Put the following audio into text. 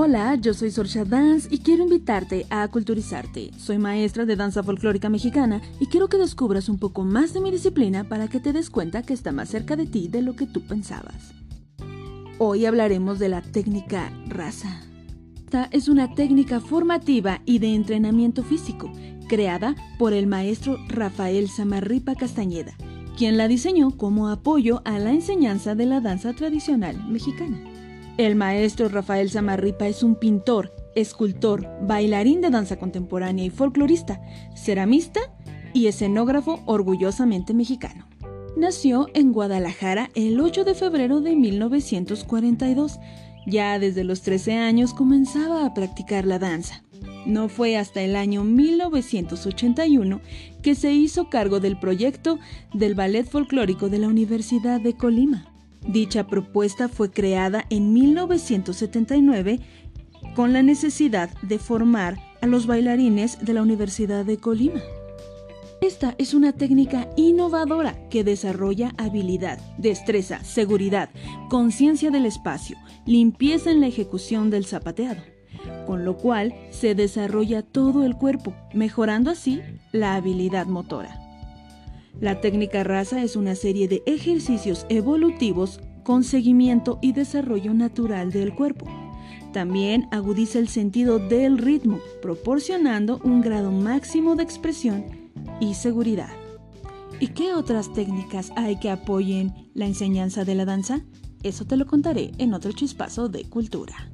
Hola, yo soy Sorcha Dance y quiero invitarte a culturizarte. Soy maestra de danza folclórica mexicana y quiero que descubras un poco más de mi disciplina para que te des cuenta que está más cerca de ti de lo que tú pensabas. Hoy hablaremos de la técnica raza. Esta es una técnica formativa y de entrenamiento físico, creada por el maestro Rafael Samarripa Castañeda, quien la diseñó como apoyo a la enseñanza de la danza tradicional mexicana. El maestro Rafael Samarripa es un pintor, escultor, bailarín de danza contemporánea y folclorista, ceramista y escenógrafo orgullosamente mexicano. Nació en Guadalajara el 8 de febrero de 1942. Ya desde los 13 años comenzaba a practicar la danza. No fue hasta el año 1981 que se hizo cargo del proyecto del Ballet Folclórico de la Universidad de Colima. Dicha propuesta fue creada en 1979 con la necesidad de formar a los bailarines de la Universidad de Colima. Esta es una técnica innovadora que desarrolla habilidad, destreza, seguridad, conciencia del espacio, limpieza en la ejecución del zapateado, con lo cual se desarrolla todo el cuerpo, mejorando así la habilidad motora. La técnica raza es una serie de ejercicios evolutivos con seguimiento y desarrollo natural del cuerpo. También agudiza el sentido del ritmo, proporcionando un grado máximo de expresión y seguridad. ¿Y qué otras técnicas hay que apoyen la enseñanza de la danza? Eso te lo contaré en otro chispazo de cultura.